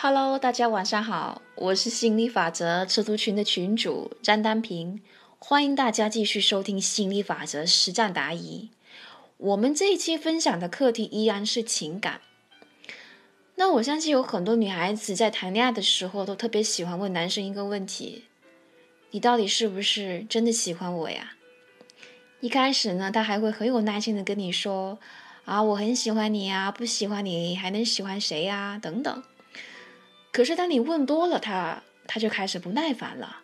Hello，大家晚上好，我是心理法则吃图群的群主张丹平，欢迎大家继续收听心理法则实战答疑。我们这一期分享的课题依然是情感。那我相信有很多女孩子在谈恋爱的时候都特别喜欢问男生一个问题：你到底是不是真的喜欢我呀？一开始呢，他还会很有耐心的跟你说：啊，我很喜欢你啊，不喜欢你还能喜欢谁呀？等等。可是当你问多了，他他就开始不耐烦了，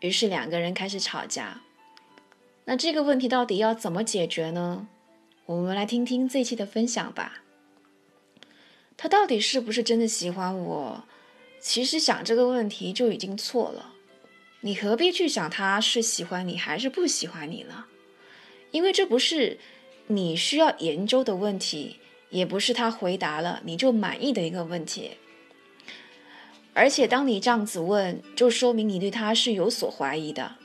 于是两个人开始吵架。那这个问题到底要怎么解决呢？我们来听听这期的分享吧。他到底是不是真的喜欢我？其实想这个问题就已经错了。你何必去想他是喜欢你还是不喜欢你呢？因为这不是你需要研究的问题，也不是他回答了你就满意的一个问题。而且，当你这样子问，就说明你对他是有所怀疑的。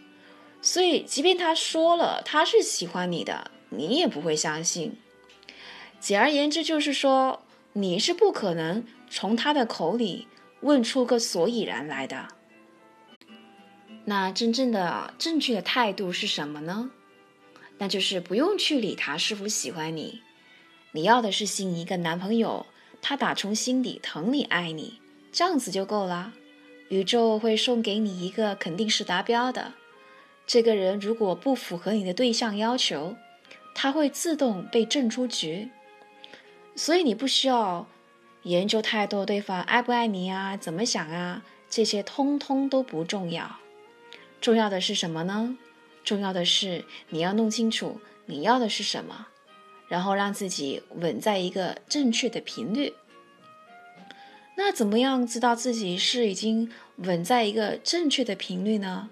所以，即便他说了他是喜欢你的，你也不会相信。简而言之，就是说你是不可能从他的口里问出个所以然来的。那真正的正确的态度是什么呢？那就是不用去理他是否喜欢你，你要的是吸引一个男朋友，他打从心底疼你爱你。这样子就够了，宇宙会送给你一个肯定是达标的。这个人如果不符合你的对象要求，他会自动被震出局。所以你不需要研究太多对方爱不爱你啊，怎么想啊，这些通通都不重要。重要的是什么呢？重要的是你要弄清楚你要的是什么，然后让自己稳在一个正确的频率。那怎么样知道自己是已经稳在一个正确的频率呢？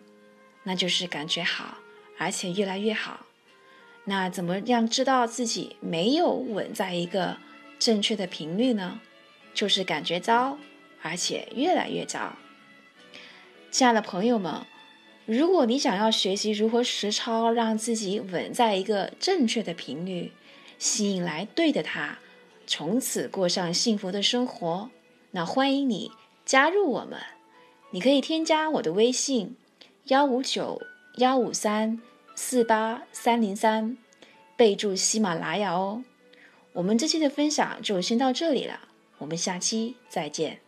那就是感觉好，而且越来越好。那怎么样知道自己没有稳在一个正确的频率呢？就是感觉糟，而且越来越糟。亲爱的朋友们，如果你想要学习如何实操，让自己稳在一个正确的频率，吸引来对的他，从此过上幸福的生活。那欢迎你加入我们，你可以添加我的微信幺五九幺五三四八三零三，备注喜马拉雅哦。我们这期的分享就先到这里了，我们下期再见。